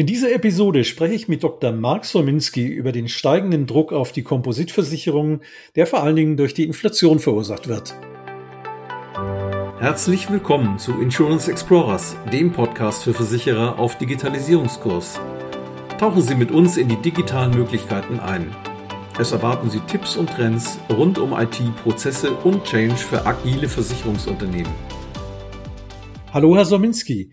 In dieser Episode spreche ich mit Dr. Mark Solminski über den steigenden Druck auf die Kompositversicherung, der vor allen Dingen durch die Inflation verursacht wird. Herzlich willkommen zu Insurance Explorers, dem Podcast für Versicherer auf Digitalisierungskurs. Tauchen Sie mit uns in die digitalen Möglichkeiten ein. Es erwarten Sie Tipps und Trends rund um IT, Prozesse und Change für agile Versicherungsunternehmen. Hallo, Herr Sominski.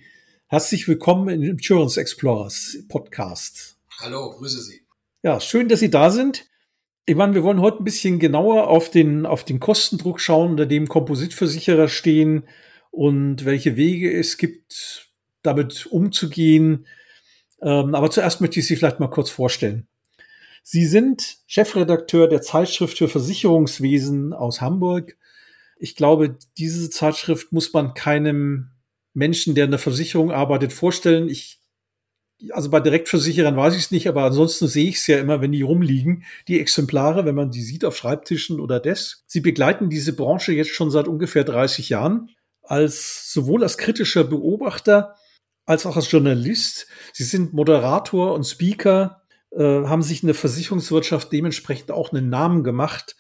Herzlich willkommen in Insurance Explorers Podcast. Hallo, grüße Sie. Ja, schön, dass Sie da sind. Ich meine, wir wollen heute ein bisschen genauer auf den, auf den Kostendruck schauen, unter dem Kompositversicherer stehen und welche Wege es gibt, damit umzugehen. Ähm, aber zuerst möchte ich Sie vielleicht mal kurz vorstellen. Sie sind Chefredakteur der Zeitschrift für Versicherungswesen aus Hamburg. Ich glaube, diese Zeitschrift muss man keinem Menschen, der in der Versicherung arbeitet, vorstellen. Ich, also bei Direktversicherern weiß ich es nicht, aber ansonsten sehe ich es ja immer, wenn die rumliegen, die Exemplare, wenn man die sieht auf Schreibtischen oder Desks. Sie begleiten diese Branche jetzt schon seit ungefähr 30 Jahren als sowohl als kritischer Beobachter als auch als Journalist. Sie sind Moderator und Speaker, äh, haben sich in der Versicherungswirtschaft dementsprechend auch einen Namen gemacht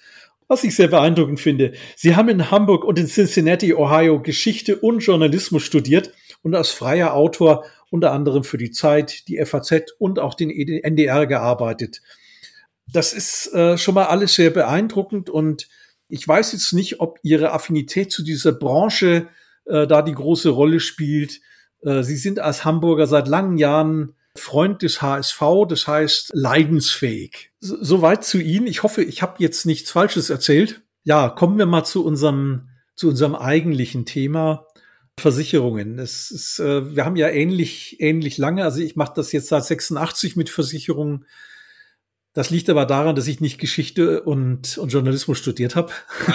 was ich sehr beeindruckend finde. Sie haben in Hamburg und in Cincinnati, Ohio Geschichte und Journalismus studiert und als freier Autor unter anderem für die Zeit, die FAZ und auch den NDR gearbeitet. Das ist äh, schon mal alles sehr beeindruckend und ich weiß jetzt nicht, ob Ihre Affinität zu dieser Branche äh, da die große Rolle spielt. Äh, Sie sind als Hamburger seit langen Jahren Freund des HSV, das heißt leidensfähig. Soweit zu Ihnen. Ich hoffe, ich habe jetzt nichts Falsches erzählt. Ja, kommen wir mal zu unserem, zu unserem eigentlichen Thema. Versicherungen. Es ist, äh, wir haben ja ähnlich, ähnlich lange, also ich mache das jetzt seit 86 mit Versicherungen. Das liegt aber daran, dass ich nicht Geschichte und, und Journalismus studiert habe.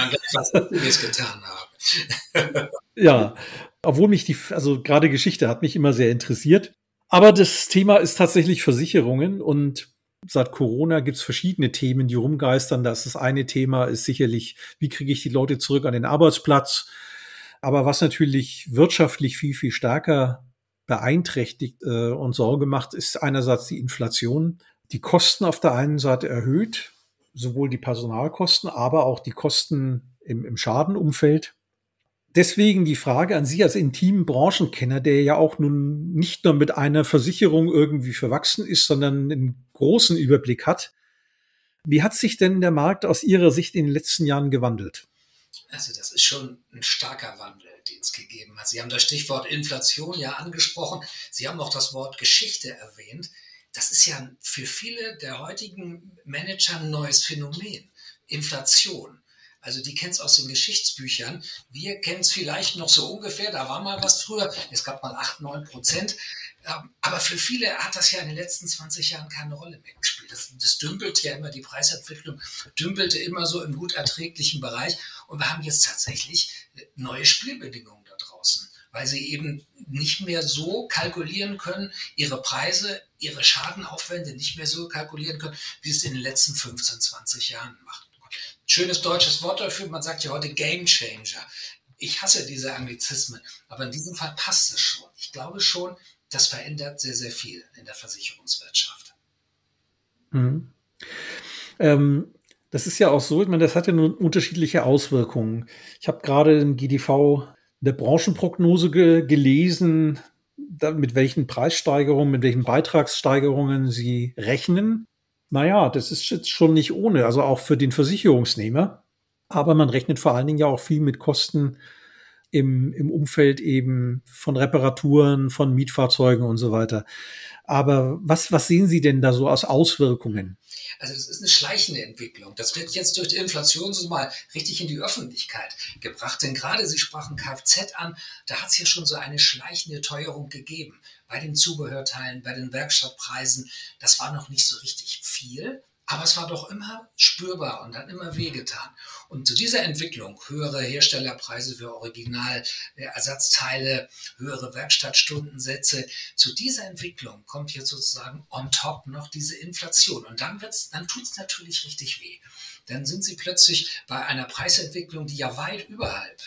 Ja, obwohl mich die, also gerade Geschichte hat mich immer sehr interessiert. Aber das Thema ist tatsächlich Versicherungen und seit Corona gibt es verschiedene Themen, die rumgeistern. Das, das eine Thema ist sicherlich, wie kriege ich die Leute zurück an den Arbeitsplatz? Aber was natürlich wirtschaftlich viel, viel stärker beeinträchtigt äh, und Sorge macht, ist einerseits die Inflation. Die Kosten auf der einen Seite erhöht, sowohl die Personalkosten, aber auch die Kosten im, im Schadenumfeld. Deswegen die Frage an Sie als intimen Branchenkenner, der ja auch nun nicht nur mit einer Versicherung irgendwie verwachsen ist, sondern einen großen Überblick hat. Wie hat sich denn der Markt aus Ihrer Sicht in den letzten Jahren gewandelt? Also das ist schon ein starker Wandel, den es gegeben hat. Sie haben das Stichwort Inflation ja angesprochen. Sie haben auch das Wort Geschichte erwähnt. Das ist ja für viele der heutigen Manager ein neues Phänomen. Inflation. Also die kennt es aus den Geschichtsbüchern. Wir kennen es vielleicht noch so ungefähr. Da war mal was früher. Es gab mal 8, 9 Prozent. Ähm, aber für viele hat das ja in den letzten 20 Jahren keine Rolle mehr gespielt. Das, das dümpelte ja immer, die Preisentwicklung dümpelte immer so im gut erträglichen Bereich. Und wir haben jetzt tatsächlich neue Spielbedingungen da draußen, weil sie eben nicht mehr so kalkulieren können, ihre Preise, ihre Schadenaufwände nicht mehr so kalkulieren können, wie es in den letzten 15, 20 Jahren macht schönes deutsches Wort dafür. Man sagt ja heute Game Changer. Ich hasse diese Anglizismen, aber in diesem Fall passt es schon. Ich glaube schon, das verändert sehr, sehr viel in der Versicherungswirtschaft. Mhm. Ähm, das ist ja auch so, ich meine, das hat ja nun unterschiedliche Auswirkungen. Ich habe gerade im GDV eine Branchenprognose ge gelesen, da, mit welchen Preissteigerungen, mit welchen Beitragssteigerungen sie rechnen. Naja, das ist jetzt schon nicht ohne, also auch für den Versicherungsnehmer. Aber man rechnet vor allen Dingen ja auch viel mit Kosten im, im Umfeld eben von Reparaturen, von Mietfahrzeugen und so weiter. Aber was, was sehen Sie denn da so als Auswirkungen? Also es ist eine schleichende Entwicklung. Das wird jetzt durch die Inflation so mal richtig in die Öffentlichkeit gebracht. Denn gerade Sie sprachen Kfz an, da hat es ja schon so eine schleichende Teuerung gegeben. Bei den Zubehörteilen, bei den Werkstattpreisen, das war noch nicht so richtig viel. Aber es war doch immer spürbar und hat immer wehgetan. Und zu dieser Entwicklung, höhere Herstellerpreise für Originalersatzteile, höhere Werkstattstundensätze, zu dieser Entwicklung kommt jetzt sozusagen on top noch diese Inflation. Und dann, dann tut es natürlich richtig weh. Dann sind sie plötzlich bei einer Preisentwicklung, die ja weit überhalb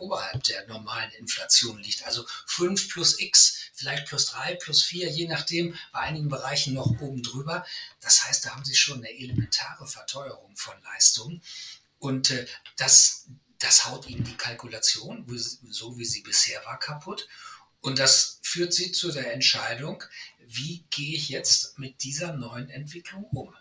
oberhalb der normalen Inflation liegt. Also 5 plus X, vielleicht plus 3, plus 4, je nachdem, bei einigen Bereichen noch oben drüber. Das heißt, da haben Sie schon eine elementare Verteuerung von Leistungen. Und äh, das, das haut Ihnen die Kalkulation, so wie sie bisher war, kaputt. Und das führt Sie zu der Entscheidung, wie gehe ich jetzt mit dieser neuen Entwicklung um?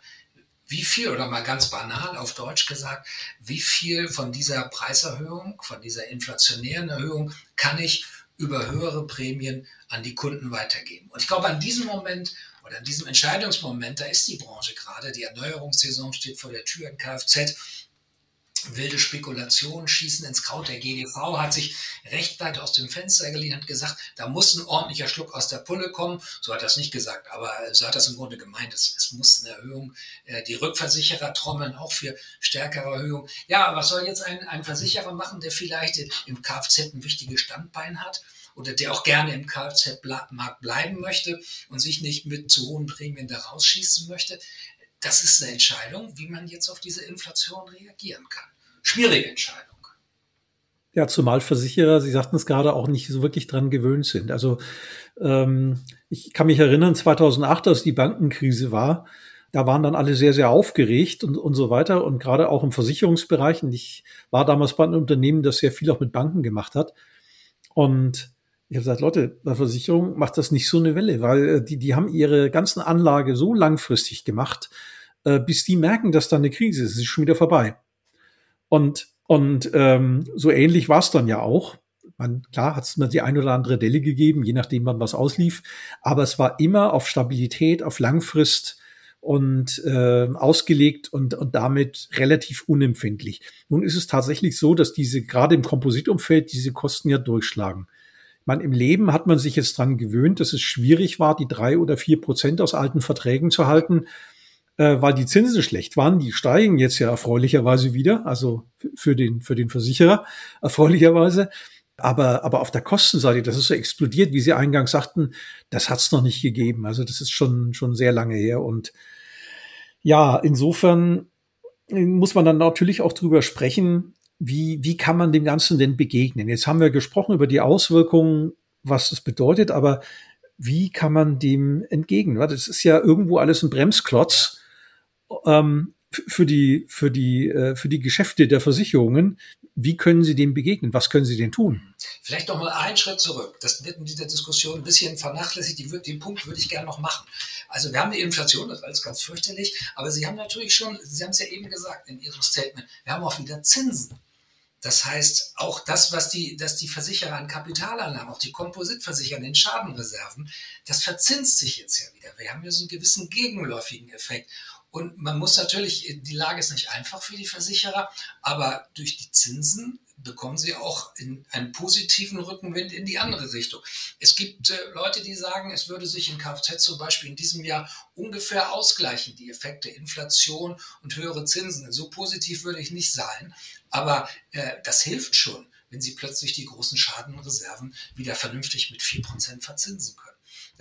Wie viel, oder mal ganz banal auf Deutsch gesagt, wie viel von dieser Preiserhöhung, von dieser inflationären Erhöhung kann ich über höhere Prämien an die Kunden weitergeben? Und ich glaube, an diesem Moment oder an diesem Entscheidungsmoment, da ist die Branche gerade. Die Erneuerungssaison steht vor der Tür in Kfz wilde Spekulationen schießen ins Kraut. Der GDV hat sich recht weit aus dem Fenster gelehnt und gesagt, da muss ein ordentlicher Schluck aus der Pulle kommen. So hat er es nicht gesagt, aber so hat er es im Grunde gemeint. Es, es muss eine Erhöhung. Äh, die Rückversicherer trommeln auch für stärkere Erhöhungen. Ja, was soll jetzt ein, ein Versicherer machen, der vielleicht im Kfz ein wichtiges Standbein hat? oder der auch gerne im Kfz-Markt bleiben möchte und sich nicht mit zu hohen Prämien da rausschießen möchte. Das ist eine Entscheidung, wie man jetzt auf diese Inflation reagieren kann schwierige Entscheidung. Ja, zumal Versicherer, Sie sagten es gerade, auch nicht so wirklich dran gewöhnt sind. Also ähm, ich kann mich erinnern, 2008, als die Bankenkrise war, da waren dann alle sehr, sehr aufgeregt und, und so weiter. Und gerade auch im Versicherungsbereich. Und ich war damals bei einem Unternehmen, das sehr viel auch mit Banken gemacht hat. Und ich habe gesagt, Leute, bei Versicherung macht das nicht so eine Welle, weil äh, die, die haben ihre ganzen Anlage so langfristig gemacht, äh, bis die merken, dass da eine Krise ist. Es ist schon wieder vorbei. Und, und ähm, so ähnlich war es dann ja auch. Man, klar hat es mir die ein oder andere Delle gegeben, je nachdem, wann was auslief. Aber es war immer auf Stabilität, auf Langfrist und äh, ausgelegt und, und damit relativ unempfindlich. Nun ist es tatsächlich so, dass diese gerade im Kompositumfeld diese Kosten ja durchschlagen. Man im Leben hat man sich jetzt dran gewöhnt, dass es schwierig war, die drei oder vier Prozent aus alten Verträgen zu halten äh, weil die Zinsen schlecht waren. Die steigen jetzt ja erfreulicherweise wieder, also für den, für den Versicherer erfreulicherweise. Aber, aber auf der Kostenseite, das ist so explodiert, wie Sie eingangs sagten, das hat es noch nicht gegeben. Also das ist schon, schon sehr lange her. Und ja, insofern muss man dann natürlich auch drüber sprechen, wie, wie kann man dem Ganzen denn begegnen? Jetzt haben wir gesprochen über die Auswirkungen, was das bedeutet, aber wie kann man dem entgegen? Das ist ja irgendwo alles ein Bremsklotz ähm, für die, für die, äh, für die Geschäfte der Versicherungen. Wie können Sie dem begegnen? Was können Sie denn tun? Vielleicht noch mal einen Schritt zurück. Das wird in dieser Diskussion ein bisschen vernachlässigt. Die, den Punkt würde ich gerne noch machen. Also wir haben die Inflation, das ist alles ganz fürchterlich. Aber Sie haben natürlich schon, Sie haben es ja eben gesagt in Ihrem Statement, wir haben auch wieder Zinsen. Das heißt, auch das, was die, dass die Versicherer an Kapitalanlagen, auch die Kompositversicherer in den Schadenreserven, das verzinst sich jetzt ja wieder. Wir haben ja so einen gewissen gegenläufigen Effekt. Und man muss natürlich, die Lage ist nicht einfach für die Versicherer, aber durch die Zinsen bekommen sie auch in einen positiven Rückenwind in die andere Richtung. Es gibt äh, Leute, die sagen, es würde sich in Kfz zum Beispiel in diesem Jahr ungefähr ausgleichen, die Effekte Inflation und höhere Zinsen. So positiv würde ich nicht sein, aber äh, das hilft schon, wenn sie plötzlich die großen Schadenreserven wieder vernünftig mit 4% verzinsen können.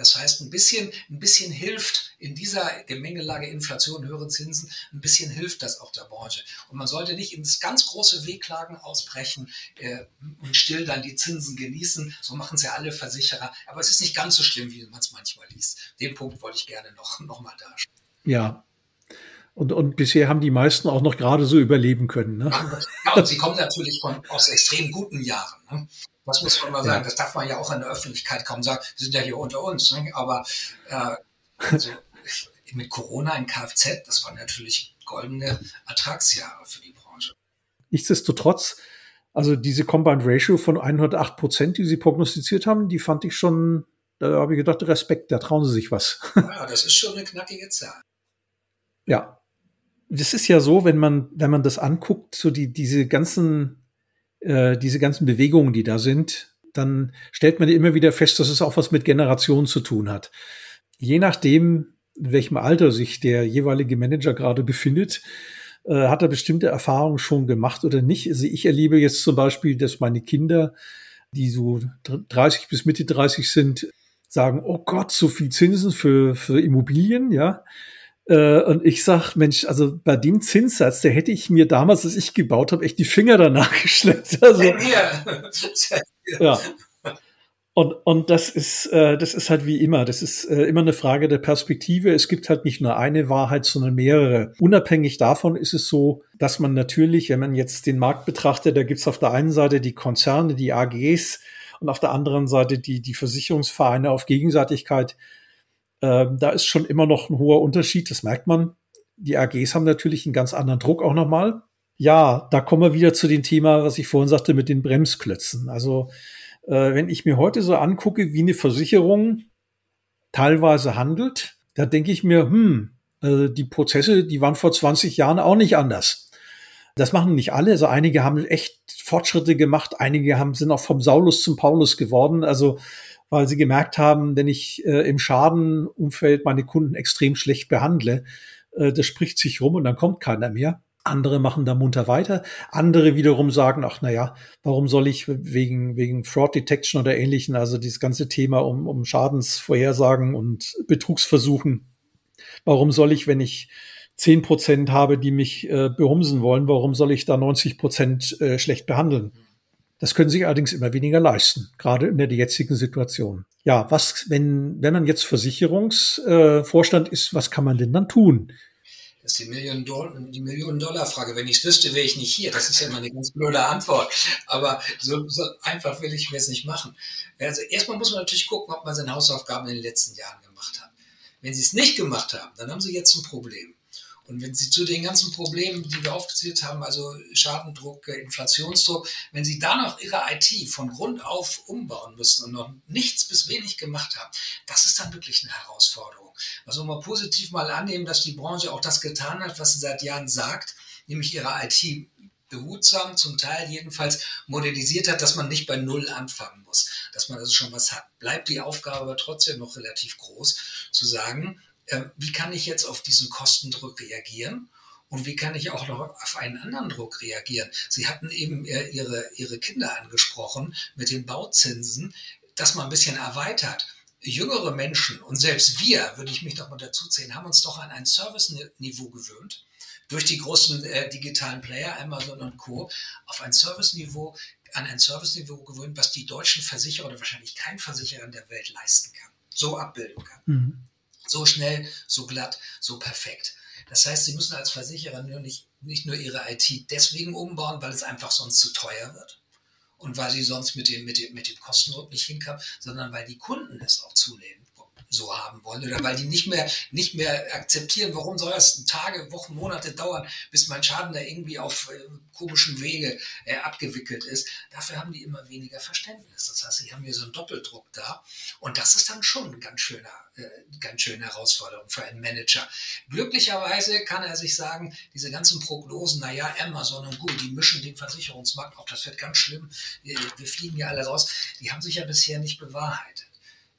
Das heißt, ein bisschen, ein bisschen hilft in dieser Gemengelage Inflation, höhere Zinsen, ein bisschen hilft das auch der Branche. Und man sollte nicht ins ganz große Wehklagen ausbrechen äh, und still dann die Zinsen genießen. So machen es ja alle Versicherer. Aber es ist nicht ganz so schlimm, wie man es manchmal liest. Den Punkt wollte ich gerne noch, noch mal darstellen. Ja, und, und bisher haben die meisten auch noch gerade so überleben können. Ne? Ja, und sie kommen natürlich von, aus extrem guten Jahren. Ne? Das muss man mal sagen. Ja. Das darf man ja auch in der Öffentlichkeit kaum sagen. Wir sind ja hier unter uns. Ne? Aber äh, also, mit Corona in Kfz, das waren natürlich goldene Ertragsjahre für die Branche. Nichtsdestotrotz, also diese Combined Ratio von 108 Prozent, die Sie prognostiziert haben, die fand ich schon, da habe ich gedacht, Respekt, da trauen Sie sich was. Ja, das ist schon eine knackige Zahl. Ja. Das ist ja so, wenn man, wenn man das anguckt, so die, diese ganzen äh, diese ganzen Bewegungen, die da sind, dann stellt man immer wieder fest, dass es auch was mit Generationen zu tun hat. Je nachdem, in welchem Alter sich der jeweilige Manager gerade befindet, äh, hat er bestimmte Erfahrungen schon gemacht oder nicht. Also ich erlebe jetzt zum Beispiel, dass meine Kinder, die so 30 bis Mitte 30 sind, sagen, oh Gott, so viel Zinsen für, für Immobilien, ja. Äh, und ich sag, Mensch, also bei dem Zinssatz, der hätte ich mir damals, als ich gebaut habe, echt die Finger danach geschleppt. Also, ja. Und, und das ist, äh, das ist halt wie immer. Das ist äh, immer eine Frage der Perspektive. Es gibt halt nicht nur eine Wahrheit, sondern mehrere. Unabhängig davon ist es so, dass man natürlich, wenn man jetzt den Markt betrachtet, da gibt's auf der einen Seite die Konzerne, die AGs und auf der anderen Seite die, die Versicherungsvereine auf Gegenseitigkeit. Äh, da ist schon immer noch ein hoher Unterschied, das merkt man. Die AGs haben natürlich einen ganz anderen Druck auch nochmal. Ja, da kommen wir wieder zu dem Thema, was ich vorhin sagte mit den Bremsklötzen. Also äh, wenn ich mir heute so angucke, wie eine Versicherung teilweise handelt, da denke ich mir, hm, äh, die Prozesse, die waren vor 20 Jahren auch nicht anders. Das machen nicht alle. Also einige haben echt Fortschritte gemacht, einige haben, sind auch vom Saulus zum Paulus geworden. Also weil sie gemerkt haben, wenn ich äh, im Schadenumfeld meine Kunden extrem schlecht behandle, äh, das spricht sich rum und dann kommt keiner mehr. Andere machen da munter weiter. Andere wiederum sagen, ach, na ja, warum soll ich wegen, wegen Fraud Detection oder ähnlichen, also dieses ganze Thema um, um Schadensvorhersagen und Betrugsversuchen. Warum soll ich, wenn ich zehn Prozent habe, die mich äh, behumsen wollen, warum soll ich da 90 Prozent äh, schlecht behandeln? Das können sich allerdings immer weniger leisten, gerade in der jetzigen Situation. Ja, was, wenn, wenn man jetzt Versicherungsvorstand äh, ist, was kann man denn dann tun? Das ist die Millionen-Dollar-Frage. Wenn ich es wüsste, wäre ich nicht hier. Das ist ja immer eine ganz blöde Antwort. Aber so, so einfach will ich mir es nicht machen. Also erstmal muss man natürlich gucken, ob man seine Hausaufgaben in den letzten Jahren gemacht hat. Wenn Sie es nicht gemacht haben, dann haben Sie jetzt ein Problem. Und wenn Sie zu den ganzen Problemen, die wir aufgezählt haben, also Schadendruck, Inflationsdruck, wenn Sie da noch Ihre IT von Grund auf umbauen müssen und noch nichts bis wenig gemacht haben, das ist dann wirklich eine Herausforderung. Also mal positiv mal annehmen, dass die Branche auch das getan hat, was sie seit Jahren sagt, nämlich ihre IT behutsam, zum Teil jedenfalls modernisiert hat, dass man nicht bei Null anfangen muss, dass man also schon was hat. Bleibt die Aufgabe aber trotzdem noch relativ groß, zu sagen, äh, wie kann ich jetzt auf diesen Kostendruck reagieren? Und wie kann ich auch noch auf einen anderen Druck reagieren? Sie hatten eben äh, ihre, ihre Kinder angesprochen mit den Bauzinsen, dass man ein bisschen erweitert. Jüngere Menschen und selbst wir, würde ich mich noch mal dazu zählen, haben uns doch an ein Service-Niveau gewöhnt durch die großen äh, digitalen Player, Amazon und Co., auf ein Service-Niveau, an ein Service-Niveau gewöhnt, was die deutschen Versicherer oder wahrscheinlich kein Versicherer in der Welt leisten kann, so abbilden kann. Mhm. So schnell, so glatt, so perfekt. Das heißt, Sie müssen als Versicherer nicht, nicht nur Ihre IT deswegen umbauen, weil es einfach sonst zu teuer wird und weil Sie sonst mit dem, mit dem, mit dem Kostendruck nicht hinkommen, sondern weil die Kunden es auch zulehnen so haben wollen oder weil die nicht mehr, nicht mehr akzeptieren, warum soll das Tage, Wochen, Monate dauern, bis mein Schaden da irgendwie auf äh, komischen Wege äh, abgewickelt ist. Dafür haben die immer weniger Verständnis. Das heißt, sie haben hier so einen Doppeldruck da und das ist dann schon ein ganz schöner, äh, ganz schöne Herausforderung für einen Manager. Glücklicherweise kann er sich sagen, diese ganzen Prognosen, naja, Amazon und Google, die mischen den Versicherungsmarkt auf, das wird ganz schlimm, wir, wir fliegen ja alle raus, die haben sich ja bisher nicht bewahrheitet.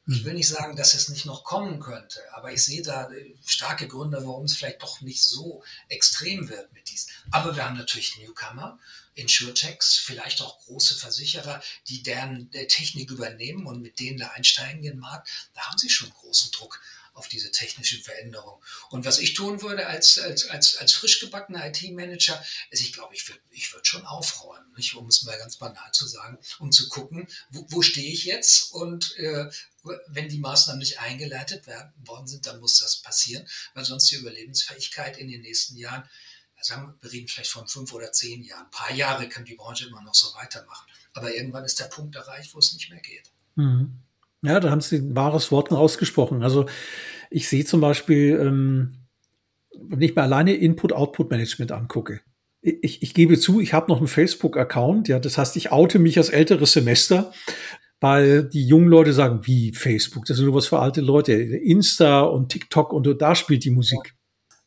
Ich hm. will nicht sagen, dass es nicht noch kommen könnte, aber ich sehe da äh, starke Gründe, warum es vielleicht doch nicht so extrem wird mit dies. Aber wir haben natürlich Newcomer, Insurtechs, vielleicht auch große Versicherer, die deren Technik übernehmen und mit denen da einsteigen in den Markt. Da haben sie schon großen Druck auf diese technischen Veränderungen. Und was ich tun würde als, als, als, als frisch gebackener IT-Manager, ist, ich glaube, ich würde ich würd schon aufräumen, nicht, um es mal ganz banal zu sagen, um zu gucken, wo, wo stehe ich jetzt und äh, wenn die Maßnahmen nicht eingeleitet werden, worden sind, dann muss das passieren, weil sonst die Überlebensfähigkeit in den nächsten Jahren, sagen wir, reden vielleicht von fünf oder zehn Jahren, ein paar Jahre kann die Branche immer noch so weitermachen. Aber irgendwann ist der Punkt erreicht, wo es nicht mehr geht. Mhm. Ja, da haben Sie ein wahres Wort ausgesprochen. Also ich sehe zum Beispiel, ähm, wenn ich mir alleine Input-Output-Management angucke. Ich, ich gebe zu, ich habe noch einen Facebook-Account, ja, das heißt, ich oute mich als älteres Semester, weil die jungen Leute sagen, wie Facebook, das ist nur was für alte Leute. Insta und TikTok und da spielt die Musik.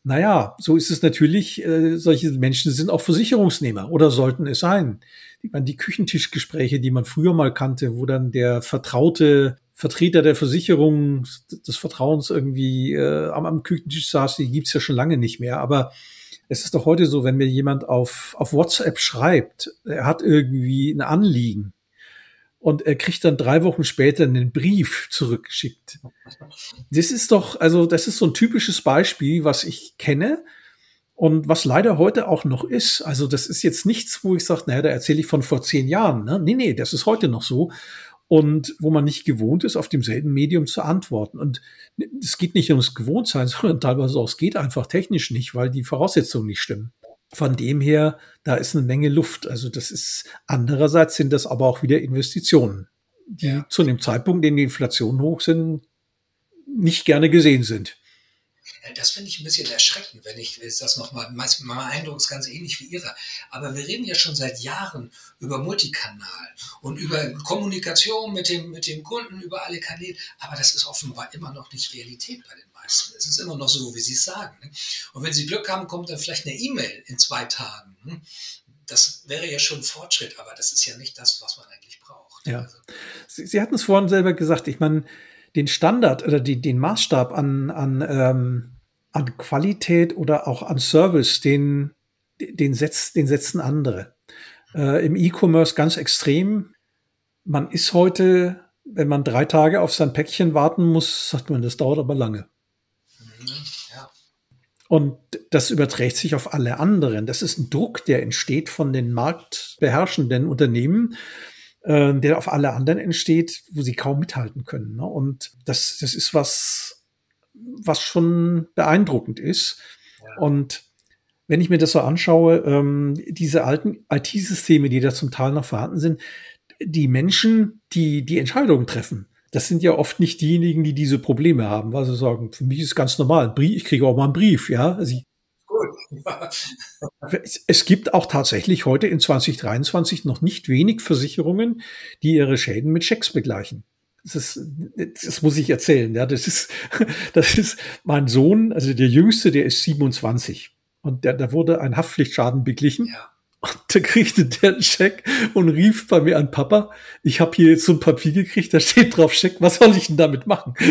Naja, so ist es natürlich, äh, solche Menschen sind auch Versicherungsnehmer oder sollten es sein. Ich meine, die Küchentischgespräche, die man früher mal kannte, wo dann der vertraute Vertreter der Versicherung des Vertrauens irgendwie äh, am, am Küchentisch saß, die gibt's ja schon lange nicht mehr. Aber es ist doch heute so, wenn mir jemand auf, auf WhatsApp schreibt, er hat irgendwie ein Anliegen und er kriegt dann drei Wochen später einen Brief zurückgeschickt. Das ist doch, also das ist so ein typisches Beispiel, was ich kenne und was leider heute auch noch ist. Also das ist jetzt nichts, wo ich sage, naja, da erzähle ich von vor zehn Jahren. Ne? Nee, nee, das ist heute noch so. Und wo man nicht gewohnt ist, auf demselben Medium zu antworten. Und es geht nicht ums Gewohntsein, sondern teilweise auch, es geht einfach technisch nicht, weil die Voraussetzungen nicht stimmen. Von dem her, da ist eine Menge Luft. Also das ist, andererseits sind das aber auch wieder Investitionen, die ja. zu dem Zeitpunkt, in dem die Inflation hoch sind, nicht gerne gesehen sind. Das finde ich ein bisschen erschreckend, wenn ich das nochmal, mein Eindruck ist ganz ähnlich wie Ihrer. Aber wir reden ja schon seit Jahren über Multikanal und über Kommunikation mit dem, mit dem Kunden, über alle Kanäle. Aber das ist offenbar immer noch nicht Realität bei den. Es ist immer noch so, wie Sie es sagen. Ne? Und wenn Sie Glück haben, kommt dann vielleicht eine E-Mail in zwei Tagen. Ne? Das wäre ja schon ein Fortschritt, aber das ist ja nicht das, was man eigentlich braucht. Ja. Also. Sie, Sie hatten es vorhin selber gesagt. Ich meine, den Standard oder die, den Maßstab an, an, ähm, an Qualität oder auch an Service, den, den, setzt, den setzen andere. Äh, Im E-Commerce ganz extrem. Man ist heute, wenn man drei Tage auf sein Päckchen warten muss, sagt man, das dauert aber lange. Und das überträgt sich auf alle anderen. Das ist ein Druck, der entsteht von den marktbeherrschenden Unternehmen, äh, der auf alle anderen entsteht, wo sie kaum mithalten können. Ne? Und das, das ist was, was schon beeindruckend ist. Ja. Und wenn ich mir das so anschaue, ähm, diese alten IT-Systeme, die da zum Teil noch vorhanden sind, die Menschen, die die Entscheidungen treffen, das sind ja oft nicht diejenigen, die diese Probleme haben, weil sie sagen, für mich ist ganz normal, ich kriege auch mal einen Brief, ja. Also ich, es gibt auch tatsächlich heute in 2023 noch nicht wenig Versicherungen, die ihre Schäden mit Schecks begleichen. Das, ist, das muss ich erzählen. Ja, das ist, das ist mein Sohn, also der Jüngste, der ist 27 und der, da wurde ein Haftpflichtschaden beglichen. Ja. Und da kriegte der einen Scheck und rief bei mir an Papa, ich habe hier jetzt so ein Papier gekriegt, da steht drauf Scheck, was soll ich denn damit machen?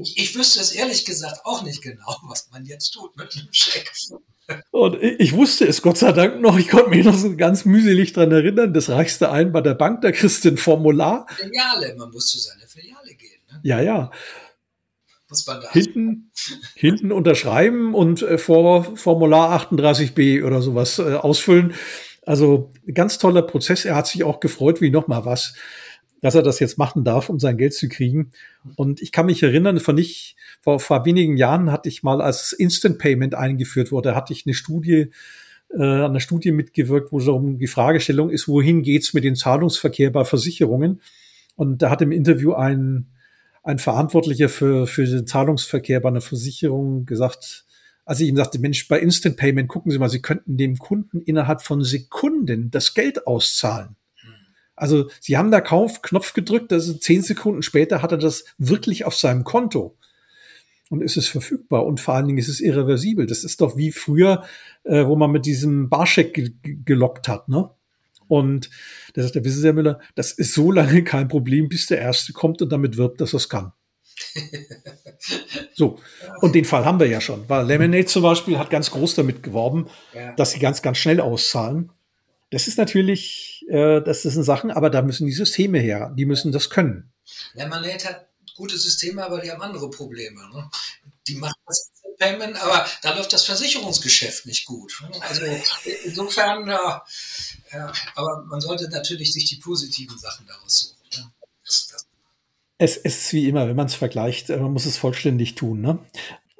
Ich, ich wüsste es ehrlich gesagt auch nicht genau, was man jetzt tut mit einem Scheck. Und ich wusste es Gott sei Dank noch. Ich konnte mich noch so ganz mühselig dran erinnern. Das reichste ein bei der Bank, da kriegst du ein Formular. Filiale, man muss zu seiner Filiale gehen. Ne? Ja, ja. Muss man da hinten, hinten unterschreiben und äh, vor Formular 38b oder sowas äh, ausfüllen. Also ganz toller Prozess. Er hat sich auch gefreut, wie noch mal was dass er das jetzt machen darf, um sein Geld zu kriegen. Und ich kann mich erinnern, von nicht, vor, vor wenigen Jahren hatte ich mal als Instant Payment eingeführt wurde, hatte ich eine Studie, äh, an der Studie mitgewirkt, wo es darum die Fragestellung ist, wohin geht's mit dem Zahlungsverkehr bei Versicherungen? Und da hat im Interview ein, ein Verantwortlicher für, für den Zahlungsverkehr bei einer Versicherung gesagt, als ich ihm sagte, Mensch, bei Instant Payment gucken Sie mal, Sie könnten dem Kunden innerhalb von Sekunden das Geld auszahlen. Also sie haben da Kauf Knopf gedrückt, also zehn Sekunden später hat er das wirklich auf seinem Konto und ist es verfügbar und vor allen Dingen ist es irreversibel. Das ist doch wie früher, äh, wo man mit diesem Barscheck ge gelockt hat, ne? Und da sagt der, wissen Sie, Herr Müller, das ist so lange kein Problem, bis der Erste kommt und damit wirbt, dass er es kann. so, und den Fall haben wir ja schon, weil Lemonade zum Beispiel hat ganz groß damit geworben, ja. dass sie ganz, ganz schnell auszahlen. Das ist natürlich, äh, das sind Sachen, aber da müssen die Systeme her, die müssen das können. Lemonade hat gute Systeme, aber die haben andere Probleme. Ne? Die machen das Payment, aber da läuft das Versicherungsgeschäft nicht gut. Also insofern, ja, ja, aber man sollte natürlich sich die positiven Sachen daraus suchen. Ne? Das, das. Es, es ist wie immer, wenn man es vergleicht, äh, man muss es vollständig tun. Ne?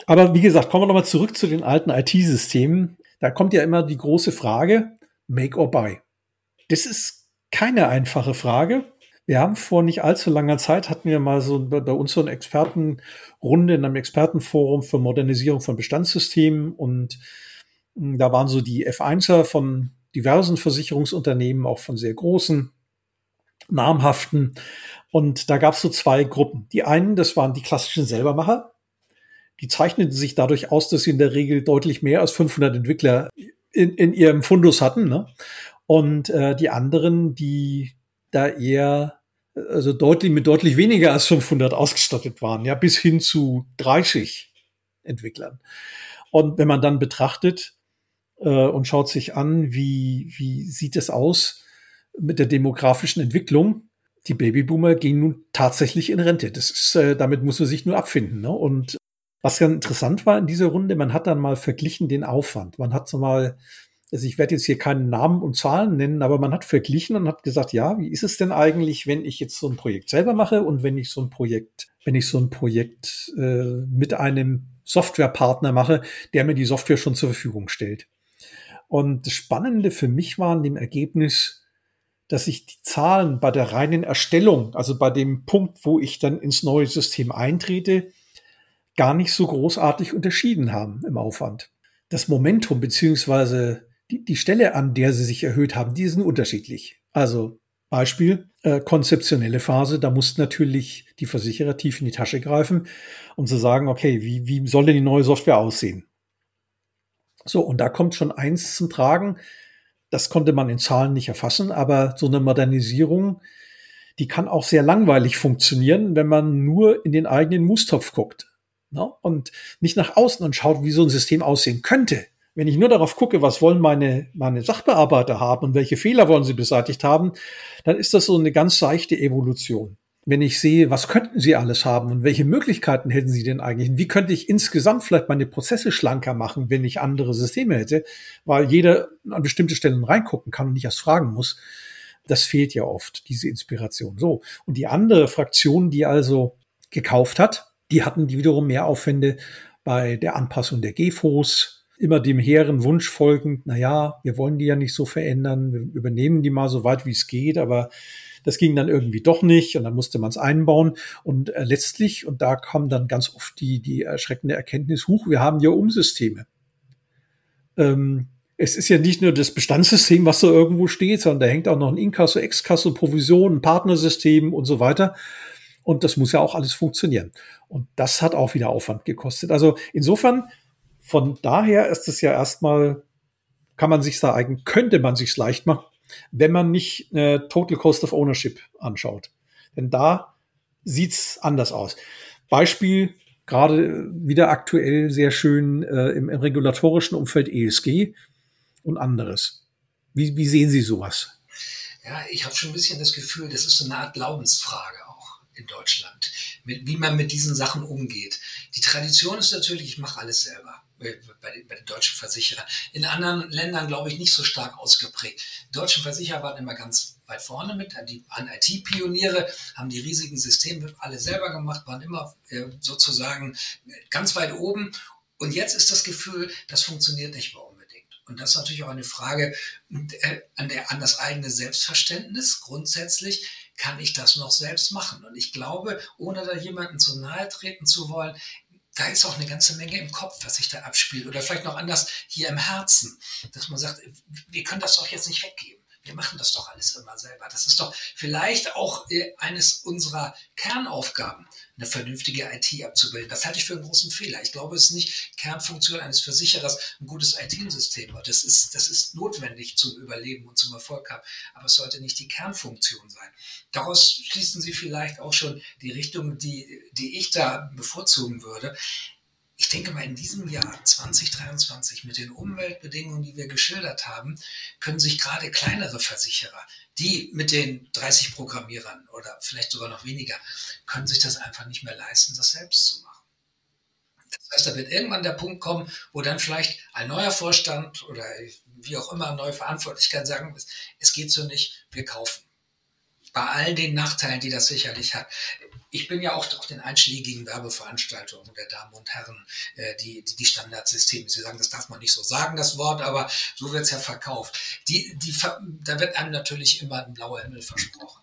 Aber wie gesagt, kommen wir nochmal zurück zu den alten IT-Systemen. Da kommt ja immer die große Frage, Make or Buy? Das ist keine einfache Frage. Wir haben vor nicht allzu langer Zeit hatten wir mal so bei uns so eine Expertenrunde in einem Expertenforum für Modernisierung von Bestandssystemen und hm, da waren so die F1er von diversen Versicherungsunternehmen, auch von sehr großen, namhaften. Und da gab es so zwei Gruppen. Die einen, das waren die klassischen Selbermacher. Die zeichneten sich dadurch aus, dass sie in der Regel deutlich mehr als 500 Entwickler in, in ihrem Fundus hatten. Ne? Und äh, die anderen, die da eher, also deutlich mit deutlich weniger als 500 ausgestattet waren, ja, bis hin zu 30 Entwicklern. Und wenn man dann betrachtet äh, und schaut sich an, wie, wie sieht es aus, mit der demografischen Entwicklung. Die Babyboomer gehen nun tatsächlich in Rente. Das ist, äh, damit muss man sich nur abfinden. Ne? Und was ganz interessant war in dieser Runde, man hat dann mal verglichen den Aufwand. Man hat so mal, also ich werde jetzt hier keinen Namen und Zahlen nennen, aber man hat verglichen und hat gesagt, ja, wie ist es denn eigentlich, wenn ich jetzt so ein Projekt selber mache und wenn ich so ein Projekt, wenn ich so ein Projekt äh, mit einem Softwarepartner mache, der mir die Software schon zur Verfügung stellt. Und das Spannende für mich war in dem Ergebnis, dass sich die Zahlen bei der reinen Erstellung, also bei dem Punkt, wo ich dann ins neue System eintrete, gar nicht so großartig unterschieden haben im Aufwand. Das Momentum beziehungsweise die, die Stelle, an der sie sich erhöht haben, die sind unterschiedlich. Also Beispiel, äh, konzeptionelle Phase, da muss natürlich die Versicherer tief in die Tasche greifen, um zu sagen, okay, wie, wie soll denn die neue Software aussehen? So, und da kommt schon eins zum Tragen, das konnte man in Zahlen nicht erfassen, aber so eine Modernisierung, die kann auch sehr langweilig funktionieren, wenn man nur in den eigenen Mustopf guckt. Ne? Und nicht nach außen und schaut, wie so ein System aussehen könnte. Wenn ich nur darauf gucke, was wollen meine, meine Sachbearbeiter haben und welche Fehler wollen sie beseitigt haben, dann ist das so eine ganz seichte Evolution. Wenn ich sehe, was könnten sie alles haben und welche Möglichkeiten hätten sie denn eigentlich? Wie könnte ich insgesamt vielleicht meine Prozesse schlanker machen, wenn ich andere Systeme hätte, weil jeder an bestimmte Stellen reingucken kann und nicht erst fragen muss. Das fehlt ja oft, diese Inspiration. So. Und die andere Fraktion, die also gekauft hat, die hatten die wiederum mehr Aufwände bei der Anpassung der GFOs, immer dem hehren Wunsch folgend, na ja, wir wollen die ja nicht so verändern, wir übernehmen die mal so weit wie es geht, aber das ging dann irgendwie doch nicht und dann musste man es einbauen und äh, letztlich, und da kam dann ganz oft die, die erschreckende Erkenntnis, huch, wir haben ja Umsysteme. Ähm, es ist ja nicht nur das Bestandssystem, was da irgendwo steht, sondern da hängt auch noch ein Inkasso, Exkasso, Provision, Partnersystem und so weiter. Und das muss ja auch alles funktionieren. Und das hat auch wieder Aufwand gekostet. Also insofern, von daher ist es ja erstmal, kann man sich sagen, könnte man sich leicht machen, wenn man nicht äh, Total Cost of Ownership anschaut. Denn da sieht's anders aus. Beispiel, gerade wieder aktuell sehr schön äh, im, im, regulatorischen Umfeld ESG und anderes. Wie, wie sehen Sie sowas? Ja, ich habe schon ein bisschen das Gefühl, das ist so eine Art Glaubensfrage in Deutschland, mit, wie man mit diesen Sachen umgeht. Die Tradition ist natürlich, ich mache alles selber bei, bei den deutschen Versicherern. In anderen Ländern, glaube ich, nicht so stark ausgeprägt. Die deutschen Versicherer waren immer ganz weit vorne mit, die an IT-Pioniere, haben die riesigen Systeme alle selber gemacht, waren immer äh, sozusagen ganz weit oben. Und jetzt ist das Gefühl, das funktioniert nicht mehr unbedingt. Und das ist natürlich auch eine Frage äh, an, der, an das eigene Selbstverständnis grundsätzlich kann ich das noch selbst machen? Und ich glaube, ohne da jemanden zu nahe treten zu wollen, da ist auch eine ganze Menge im Kopf, was sich da abspielt. Oder vielleicht noch anders hier im Herzen, dass man sagt, wir können das doch jetzt nicht weggeben wir machen das doch alles immer selber. Das ist doch vielleicht auch äh, eines unserer Kernaufgaben, eine vernünftige IT abzubilden. Das halte ich für einen großen Fehler. Ich glaube, es ist nicht Kernfunktion eines Versicherers, ein gutes IT-System. Das ist, das ist notwendig zum Überleben und zum Erfolg haben. Aber es sollte nicht die Kernfunktion sein. Daraus schließen Sie vielleicht auch schon die Richtung, die, die ich da bevorzugen würde ich denke mal, in diesem Jahr 2023 mit den Umweltbedingungen, die wir geschildert haben, können sich gerade kleinere Versicherer, die mit den 30 Programmierern oder vielleicht sogar noch weniger, können sich das einfach nicht mehr leisten, das selbst zu machen. Das heißt, da wird irgendwann der Punkt kommen, wo dann vielleicht ein neuer Vorstand oder wie auch immer neue Verantwortlichkeit sagen, es geht so nicht, wir kaufen bei all den Nachteilen, die das sicherlich hat. Ich bin ja auch auf den einschlägigen Werbeveranstaltungen der Damen und Herren, äh, die, die, die Standardsysteme. Sie sagen, das darf man nicht so sagen, das Wort, aber so wird es ja verkauft. Die, die, da wird einem natürlich immer ein blauer Himmel versprochen.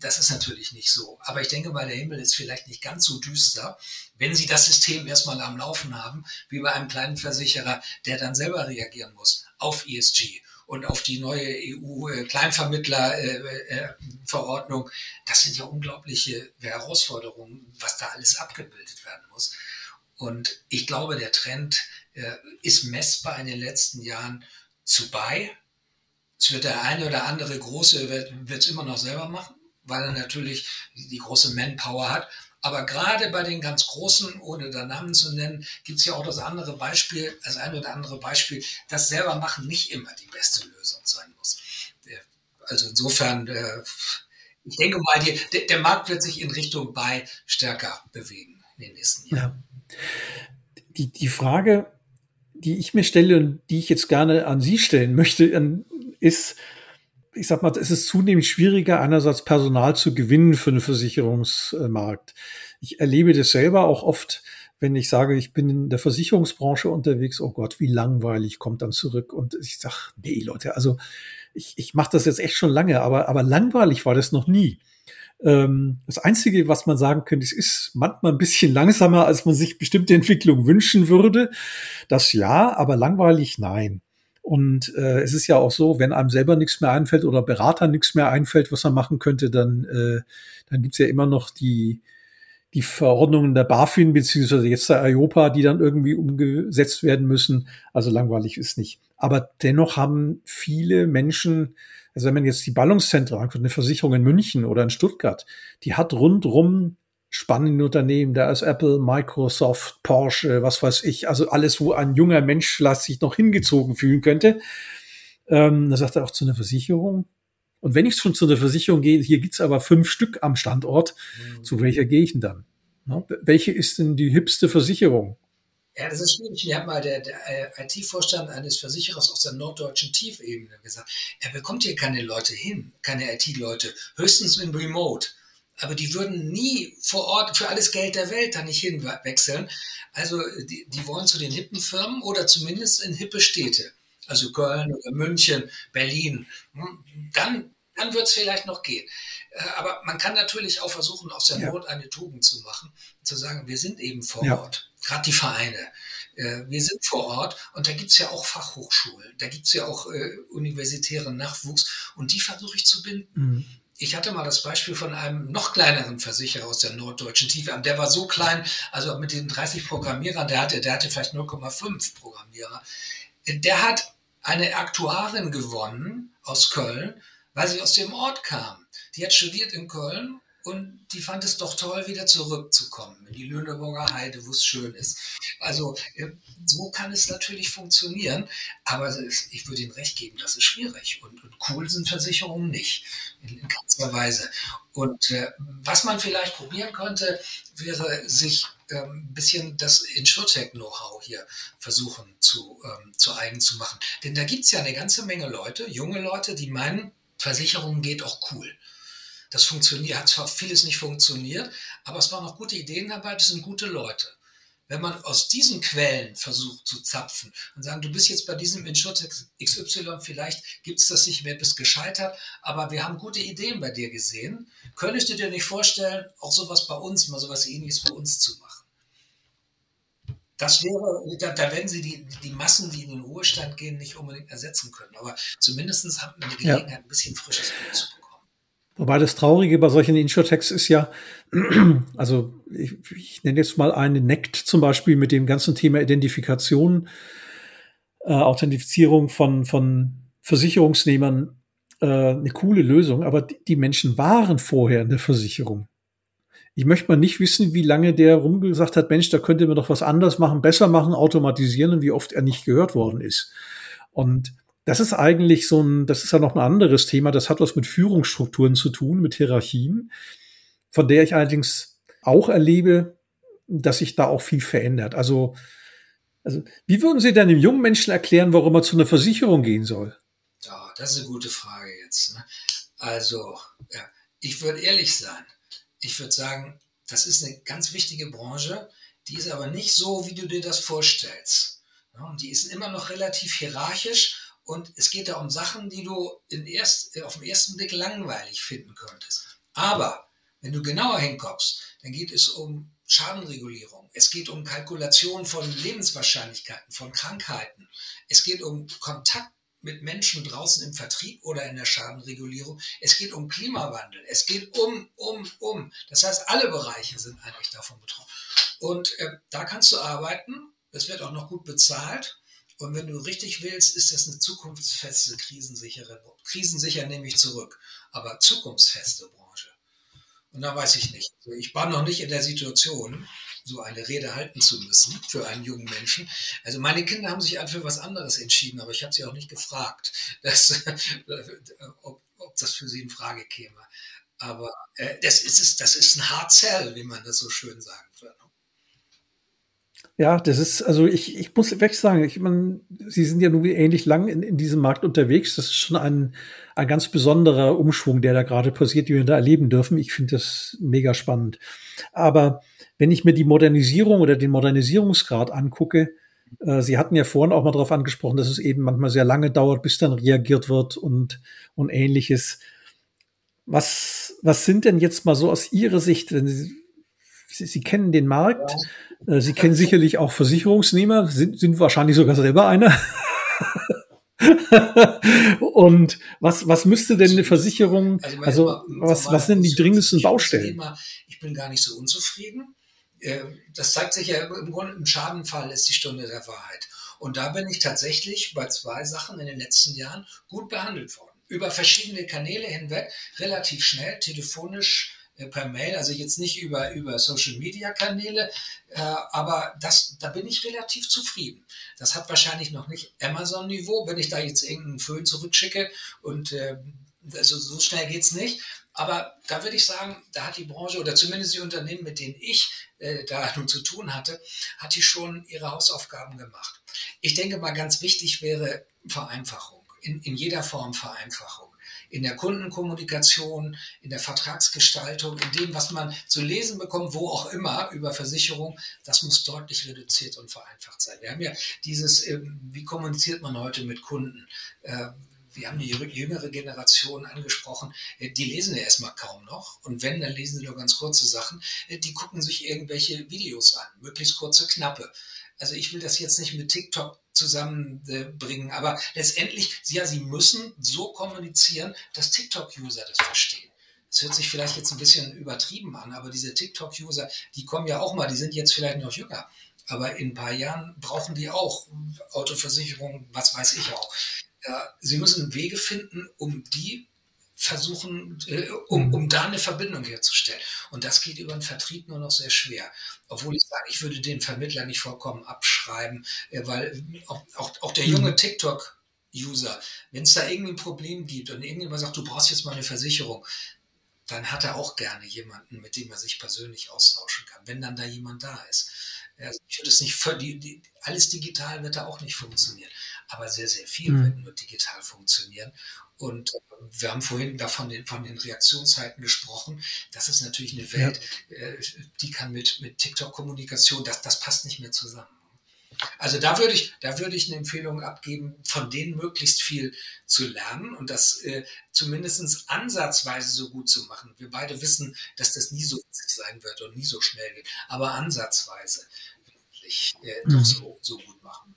Das ist natürlich nicht so. Aber ich denke mal, der Himmel ist vielleicht nicht ganz so düster, wenn Sie das System erstmal am Laufen haben, wie bei einem kleinen Versicherer, der dann selber reagieren muss auf ESG und auf die neue EU-Kleinvermittler-Verordnung. Das sind ja unglaubliche Herausforderungen, was da alles abgebildet werden muss. Und ich glaube, der Trend äh, ist messbar in den letzten Jahren zu bei. Es wird der eine oder andere große, wird es immer noch selber machen, weil er natürlich die große Manpower hat. Aber gerade bei den ganz Großen, ohne da Namen zu nennen, gibt es ja auch das andere Beispiel, das eine oder andere Beispiel, dass selber machen nicht immer die beste Lösung sein muss. also insofern, äh, ich denke mal, die, der, Markt wird sich in Richtung Buy stärker bewegen in den nächsten Jahren. Ja. Die, die Frage, die ich mir stelle und die ich jetzt gerne an Sie stellen möchte, ist, ich sag mal, es ist zunehmend schwieriger, einerseits Personal zu gewinnen für den Versicherungsmarkt. Ich erlebe das selber auch oft, wenn ich sage, ich bin in der Versicherungsbranche unterwegs, oh Gott, wie langweilig kommt dann zurück. Und ich sage, nee, Leute, also ich, ich mache das jetzt echt schon lange, aber, aber langweilig war das noch nie. Ähm, das Einzige, was man sagen könnte, es ist manchmal ein bisschen langsamer, als man sich bestimmte Entwicklung wünschen würde. Das ja, aber langweilig nein. Und äh, es ist ja auch so, wenn einem selber nichts mehr einfällt oder Berater nichts mehr einfällt, was man machen könnte, dann, äh, dann gibt's ja immer noch die, die Verordnungen der BaFin beziehungsweise jetzt der IOPA, die dann irgendwie umgesetzt werden müssen. Also langweilig ist nicht. Aber dennoch haben viele Menschen, also wenn man jetzt die Ballungszentren anguckt, eine Versicherung in München oder in Stuttgart, die hat rundrum spannende Unternehmen, da ist Apple, Microsoft, Porsche, was weiß ich, also alles, wo ein junger Mensch vielleicht sich noch hingezogen fühlen könnte. Ähm, da sagt er auch zu einer Versicherung. Und wenn ich schon zu einer Versicherung gehe, hier gibt's aber fünf Stück am Standort, mhm. zu welcher gehe ich denn dann? Na, welche ist denn die hipste Versicherung? Ja, das ist schwierig. Mir hat mal der, der äh, IT-Vorstand eines Versicherers aus der norddeutschen Tiefebene gesagt, er bekommt hier keine Leute hin, keine IT-Leute, höchstens in Remote aber die würden nie vor Ort für alles Geld der Welt da nicht hinwechseln. Also die, die wollen zu den hippen Firmen oder zumindest in hippe Städte. Also Köln oder München, Berlin. Hm, dann, dann wird es vielleicht noch gehen. Äh, aber man kann natürlich auch versuchen, aus der. Not eine Tugend zu machen. Zu sagen, wir sind eben vor ja. Ort. Gerade die Vereine. Äh, wir sind vor Ort und da gibt es ja auch Fachhochschulen, da gibt es ja auch äh, universitären Nachwuchs und die versuche ich zu binden. Mhm ich hatte mal das Beispiel von einem noch kleineren Versicherer aus der norddeutschen Tiefe. Der war so klein, also mit den 30 Programmierern, der hatte, der hatte vielleicht 0,5 Programmierer. Der hat eine Aktuarin gewonnen aus Köln, weil sie aus dem Ort kam. Die hat studiert in Köln und die fand es doch toll, wieder zurückzukommen in die Lüneburger Heide, wo es schön ist. Also äh, so kann es natürlich funktionieren, aber ich würde Ihnen recht geben, das ist schwierig und, und cool sind Versicherungen nicht, in, in keinster Weise. Und äh, was man vielleicht probieren könnte, wäre sich ähm, ein bisschen das Insurtech-Know-how hier versuchen zu, ähm, zu eigen zu machen. Denn da gibt es ja eine ganze Menge Leute, junge Leute, die meinen, Versicherungen geht auch cool. Das funktioniert, hat zwar vieles nicht funktioniert, aber es waren noch gute Ideen dabei, das sind gute Leute. Wenn man aus diesen Quellen versucht zu zapfen und sagen, du bist jetzt bei diesem Insurtech XY, vielleicht gibt es das nicht mehr, bist gescheitert, aber wir haben gute Ideen bei dir gesehen. Könntest du dir nicht vorstellen, auch sowas bei uns, mal sowas ähnliches bei uns zu machen? Das wäre, da, da werden sie die, die Massen, die in den Ruhestand gehen, nicht unbedingt ersetzen können. Aber zumindest haben wir die Gelegenheit, ja. ein bisschen frisches Blut zu bekommen. Wobei das Traurige bei solchen Insurtechs ist ja, also ich, ich nenne jetzt mal eine NECT zum Beispiel mit dem ganzen Thema Identifikation, äh, Authentifizierung von, von Versicherungsnehmern äh, eine coole Lösung, aber die, die Menschen waren vorher in der Versicherung. Ich möchte mal nicht wissen, wie lange der rumgesagt hat, Mensch, da könnte man doch was anders machen, besser machen, automatisieren und wie oft er nicht gehört worden ist. Und das ist eigentlich so ein, das ist ja noch ein anderes Thema. Das hat was mit Führungsstrukturen zu tun, mit Hierarchien, von der ich allerdings auch erlebe, dass sich da auch viel verändert. Also, also wie würden Sie denn dem jungen Menschen erklären, warum er zu einer Versicherung gehen soll? Ja, das ist eine gute Frage jetzt. Ne? Also, ja, ich würde ehrlich sein. Ich würde sagen, das ist eine ganz wichtige Branche, die ist aber nicht so, wie du dir das vorstellst. Ja, und die ist immer noch relativ hierarchisch und es geht da um Sachen, die du erst, auf den ersten Blick langweilig finden könntest. Aber wenn du genauer hinkommst, dann geht es um Schadenregulierung. Es geht um Kalkulation von Lebenswahrscheinlichkeiten, von Krankheiten. Es geht um Kontakt mit Menschen draußen im Vertrieb oder in der Schadenregulierung. Es geht um Klimawandel. Es geht um, um, um. Das heißt, alle Bereiche sind eigentlich davon betroffen. Und äh, da kannst du arbeiten. Es wird auch noch gut bezahlt. Und wenn du richtig willst, ist das eine zukunftsfeste, krisensichere, krisensicher nehme ich zurück, aber zukunftsfeste Branche. Und da weiß ich nicht. Also ich war noch nicht in der Situation, so eine Rede halten zu müssen für einen jungen Menschen. Also meine Kinder haben sich für was anderes entschieden, aber ich habe sie auch nicht gefragt, dass, ob, ob, ob das für Sie in Frage käme. Aber äh, das, ist, das ist ein Hard Sell, wie man das so schön würde. Ja, das ist, also ich, ich muss weg sagen, ich meine, Sie sind ja nun ähnlich lang in, in diesem Markt unterwegs. Das ist schon ein, ein ganz besonderer Umschwung, der da gerade passiert, den wir da erleben dürfen. Ich finde das mega spannend. Aber wenn ich mir die Modernisierung oder den Modernisierungsgrad angucke, äh, Sie hatten ja vorhin auch mal darauf angesprochen, dass es eben manchmal sehr lange dauert, bis dann reagiert wird und, und ähnliches. Was, was sind denn jetzt mal so aus Ihrer Sicht, wenn Sie, Sie, Sie kennen den Markt, ja äh, Sie kennen sicherlich auch Versicherungsnehmer, sind, sind wahrscheinlich sogar selber einer. Und was, was müsste denn eine Versicherung, also, also was, was sind die dringendsten Baustellen? Ich bin gar nicht so unzufrieden. Äh, das zeigt sich ja im Grunde, im Schadenfall ist die Stunde der Wahrheit. Und da bin ich tatsächlich bei zwei Sachen in den letzten Jahren gut behandelt worden. Über verschiedene Kanäle hinweg, relativ schnell, telefonisch, per Mail, also jetzt nicht über, über Social Media Kanäle, äh, aber das, da bin ich relativ zufrieden. Das hat wahrscheinlich noch nicht Amazon-Niveau, wenn ich da jetzt irgendeinen Föhn zurückschicke und äh, also so schnell geht's nicht. Aber da würde ich sagen, da hat die Branche oder zumindest die Unternehmen, mit denen ich äh, da nun zu tun hatte, hat die schon ihre Hausaufgaben gemacht. Ich denke mal, ganz wichtig wäre Vereinfachung, in, in jeder Form Vereinfachung in der Kundenkommunikation, in der Vertragsgestaltung, in dem, was man zu lesen bekommt, wo auch immer über Versicherung, das muss deutlich reduziert und vereinfacht sein. Wir haben ja dieses, ähm, wie kommuniziert man heute mit Kunden? Äh, wir haben die jüngere Generation angesprochen, äh, die lesen ja erstmal kaum noch. Und wenn, dann lesen sie nur ganz kurze Sachen. Äh, die gucken sich irgendwelche Videos an, möglichst kurze, knappe. Also ich will das jetzt nicht mit TikTok zusammenbringen. Aber letztendlich, ja, sie müssen so kommunizieren, dass TikTok-User das verstehen. Das hört sich vielleicht jetzt ein bisschen übertrieben an, aber diese TikTok-User, die kommen ja auch mal, die sind jetzt vielleicht noch jünger. Aber in ein paar Jahren brauchen die auch Autoversicherung, was weiß ich auch. Ja, sie müssen Wege finden, um die versuchen, äh, um, um da eine Verbindung herzustellen. Und das geht über den Vertrieb nur noch sehr schwer. Obwohl ich sage, ich würde den Vermittler nicht vollkommen abschreiben, äh, weil auch, auch, auch der junge mhm. TikTok User, wenn es da irgendwie ein Problem gibt und irgendjemand sagt, du brauchst jetzt mal eine Versicherung, dann hat er auch gerne jemanden, mit dem er sich persönlich austauschen kann, wenn dann da jemand da ist. Also ich würde es nicht, die, die, alles digital wird da auch nicht funktionieren, aber sehr, sehr viel mhm. wird nur digital funktionieren. Und äh, wir haben vorhin davon den, von den Reaktionszeiten gesprochen. Das ist natürlich eine Welt, ja. Äh, die kann mit, mit TikTok-Kommunikation, das, das passt nicht mehr zusammen. Also da würde ich, da würde ich eine Empfehlung abgeben, von denen möglichst viel zu lernen und das äh, zumindest ansatzweise so gut zu machen. Wir beide wissen, dass das nie so witzig sein wird und nie so schnell geht, aber ansatzweise wirklich äh, mhm. so, so gut machen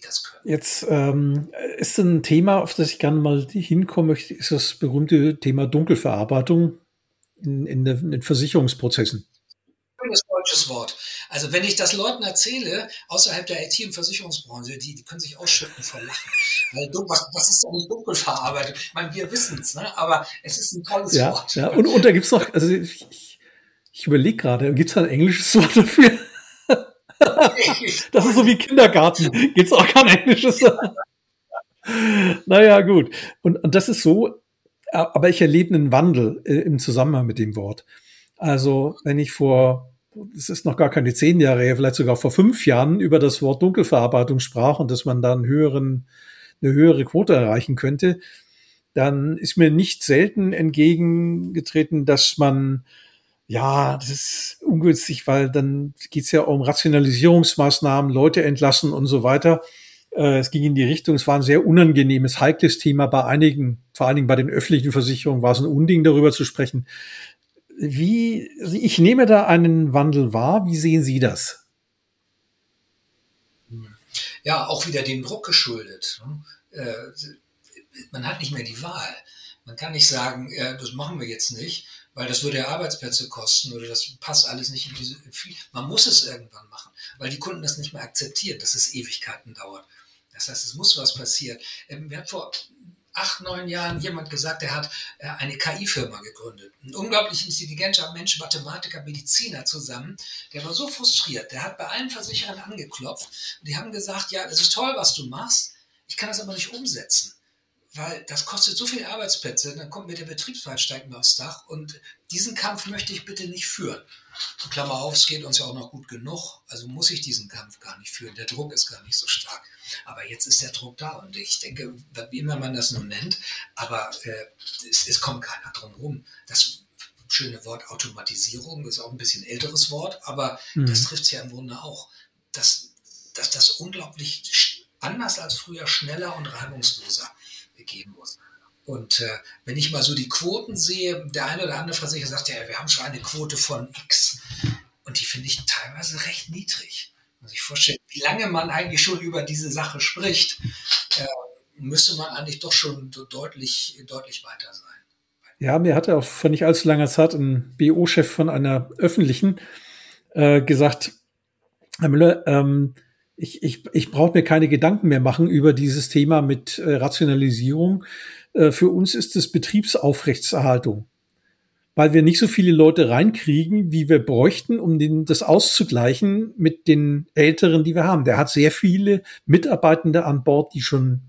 das können. Jetzt ähm, ist ein Thema, auf das ich gerne mal hinkommen möchte, ist das berühmte Thema Dunkelverarbeitung in, in, in den Versicherungsprozessen. Schönes deutsches Wort. Also wenn ich das Leuten erzähle, außerhalb der IT- und Versicherungsbranche, die, die können sich ausschütten vor Lachen. Weil, was, was ist denn Dunkelverarbeitung? Ich meine, wir wissen es, ne? aber es ist ein tolles ja, Wort. Ja, und, und da gibt es noch, also ich, ich, überlege gerade, gibt es da ein englisches Wort dafür? Das ist so wie Kindergarten. Geht's auch kein Englisches? naja, gut. Und, und das ist so, aber ich erlebe einen Wandel äh, im Zusammenhang mit dem Wort. Also, wenn ich vor, es ist noch gar keine zehn Jahre her, vielleicht sogar vor fünf Jahren über das Wort Dunkelverarbeitung sprach und dass man da einen höheren, eine höhere Quote erreichen könnte, dann ist mir nicht selten entgegengetreten, dass man ja, das ist ungünstig, weil dann geht's ja um Rationalisierungsmaßnahmen, Leute entlassen und so weiter. Äh, es ging in die Richtung, es war ein sehr unangenehmes, heikles Thema. Bei einigen, vor allen Dingen bei den öffentlichen Versicherungen, war es ein Unding, darüber zu sprechen. Wie, ich nehme da einen Wandel wahr. Wie sehen Sie das? Ja, auch wieder dem Druck geschuldet. Ne? Äh, man hat nicht mehr die Wahl. Man kann nicht sagen, das machen wir jetzt nicht, weil das würde ja Arbeitsplätze kosten oder das passt alles nicht in diese. Man muss es irgendwann machen, weil die Kunden das nicht mehr akzeptieren, dass es Ewigkeiten dauert. Das heißt, es muss was passieren. Ähm, wir haben vor acht, neun Jahren jemand gesagt, der hat äh, eine KI-Firma gegründet. Ein unglaublich intelligenter Mensch, Mathematiker, Mediziner zusammen. Der war so frustriert. Der hat bei allen Versicherern angeklopft. Die haben gesagt, ja, das ist toll, was du machst. Ich kann das aber nicht umsetzen weil das kostet so viele Arbeitsplätze, dann kommt mir der Betriebsrat steigt mir aufs Dach und diesen Kampf möchte ich bitte nicht führen. Klammer auf, es geht uns ja auch noch gut genug, also muss ich diesen Kampf gar nicht führen. Der Druck ist gar nicht so stark. Aber jetzt ist der Druck da und ich denke, wie immer man das nun nennt, aber äh, es, es, kommt keiner drum herum. Das schöne Wort Automatisierung ist auch ein bisschen älteres Wort, aber mhm. das trifft es ja im Grunde auch, dass, dass das unglaublich anders als früher schneller und reibungsloser gehen muss. Und äh, wenn ich mal so die Quoten sehe, der eine oder andere Versicherer sagt, ja, wir haben schon eine Quote von X. Und die finde ich teilweise recht niedrig. Man sich vorstellen, wie lange man eigentlich schon über diese Sache spricht, äh, müsste man eigentlich doch schon deutlich, deutlich weiter sein. Ja, mir hatte auch vor nicht allzu langer Zeit ein BO-Chef von einer öffentlichen äh, gesagt, Herr Müller, ähm, ich, ich, ich brauche mir keine Gedanken mehr machen über dieses Thema mit äh, Rationalisierung. Äh, für uns ist es Betriebsaufrechtserhaltung, weil wir nicht so viele Leute reinkriegen, wie wir bräuchten, um den, das auszugleichen mit den Älteren, die wir haben. Der hat sehr viele Mitarbeitende an Bord, die schon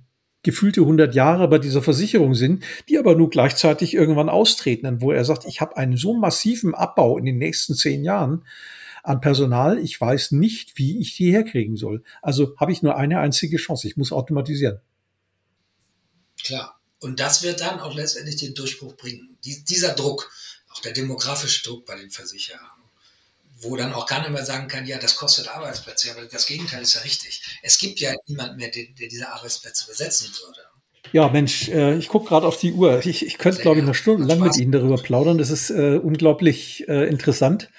gefühlte 100 Jahre bei dieser Versicherung sind, die aber nur gleichzeitig irgendwann austreten, wo er sagt, ich habe einen so massiven Abbau in den nächsten zehn Jahren, an Personal. Ich weiß nicht, wie ich die herkriegen soll. Also habe ich nur eine einzige Chance. Ich muss automatisieren. Klar. Und das wird dann auch letztendlich den Durchbruch bringen. Die, dieser Druck, auch der demografische Druck bei den Versicherern, wo dann auch keiner mehr sagen kann, ja, das kostet Arbeitsplätze. Aber das Gegenteil ist ja richtig. Es gibt ja niemand mehr, der, der diese Arbeitsplätze besetzen würde. Ja, Mensch, äh, ich gucke gerade auf die Uhr. Ich, ich könnte, glaube ich, noch stundenlang mit Ihnen darüber plaudern. Das ist äh, unglaublich äh, interessant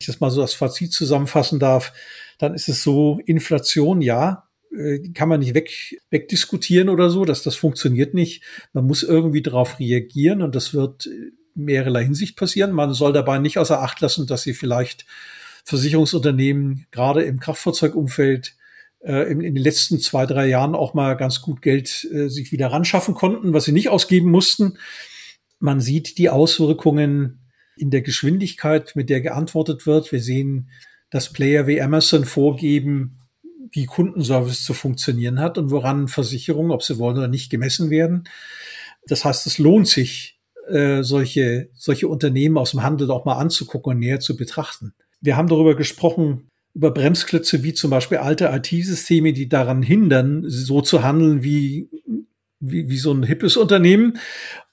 ich das mal so als Fazit zusammenfassen darf, dann ist es so, Inflation, ja, äh, kann man nicht weg, wegdiskutieren oder so, dass das funktioniert nicht. Man muss irgendwie darauf reagieren und das wird mehrerlei Hinsicht passieren. Man soll dabei nicht außer Acht lassen, dass sie vielleicht Versicherungsunternehmen gerade im Kraftfahrzeugumfeld äh, in, in, den letzten zwei, drei Jahren auch mal ganz gut Geld äh, sich wieder ranschaffen konnten, was sie nicht ausgeben mussten. Man sieht die Auswirkungen in der Geschwindigkeit, mit der geantwortet wird. Wir sehen, dass Player wie Amazon vorgeben, wie Kundenservice zu funktionieren hat und woran Versicherungen, ob sie wollen oder nicht, gemessen werden. Das heißt, es lohnt sich, äh, solche, solche Unternehmen aus dem Handel auch mal anzugucken und näher zu betrachten. Wir haben darüber gesprochen, über Bremsklötze wie zum Beispiel alte IT-Systeme, die daran hindern, so zu handeln wie, wie, wie so ein hippes Unternehmen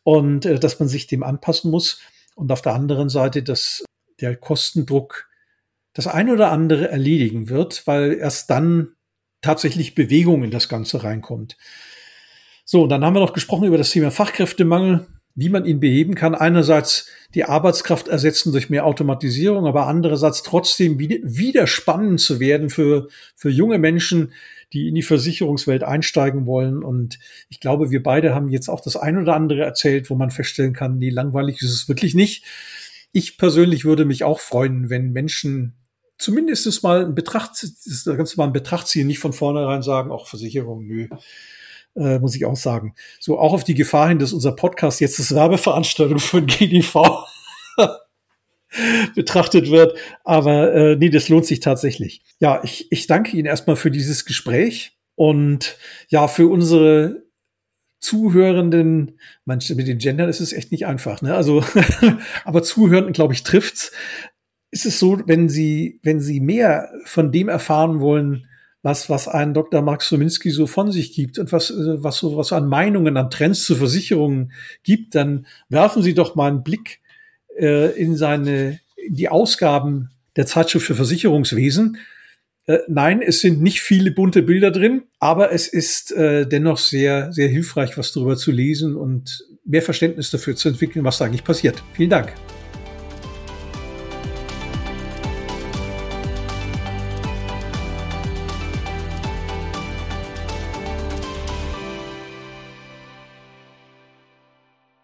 und äh, dass man sich dem anpassen muss und auf der anderen Seite, dass der Kostendruck das ein oder andere erledigen wird, weil erst dann tatsächlich Bewegung in das Ganze reinkommt. So, dann haben wir noch gesprochen über das Thema Fachkräftemangel, wie man ihn beheben kann. Einerseits die Arbeitskraft ersetzen durch mehr Automatisierung, aber andererseits trotzdem wieder spannend zu werden für, für junge Menschen, die in die Versicherungswelt einsteigen wollen. Und ich glaube, wir beide haben jetzt auch das ein oder andere erzählt, wo man feststellen kann, nee, langweilig ist es wirklich nicht. Ich persönlich würde mich auch freuen, wenn Menschen zumindest mal in Betracht, das Ganze mal in Betracht ziehen, nicht von vornherein sagen, auch Versicherung, nö. Äh, muss ich auch sagen. So auch auf die Gefahr hin, dass unser Podcast jetzt das Werbeveranstaltung von GDV betrachtet wird. Aber äh, nee, das lohnt sich tatsächlich. Ja, ich, ich danke Ihnen erstmal für dieses Gespräch und ja, für unsere Zuhörenden, manche mit den Gendern ist es echt nicht einfach, ne? Also, aber Zuhörenden, glaube ich, trifft's. Ist es so, wenn Sie, wenn Sie mehr von dem erfahren wollen, was, was ein Dr. Max Sominski so von sich gibt und was, äh, was so, was an Meinungen, an Trends zu Versicherungen gibt, dann werfen Sie doch mal einen Blick äh, in seine, in die Ausgaben der Zeitschrift für Versicherungswesen. Äh, nein, es sind nicht viele bunte Bilder drin, aber es ist äh, dennoch sehr, sehr hilfreich, was darüber zu lesen und mehr Verständnis dafür zu entwickeln, was da eigentlich passiert. Vielen Dank.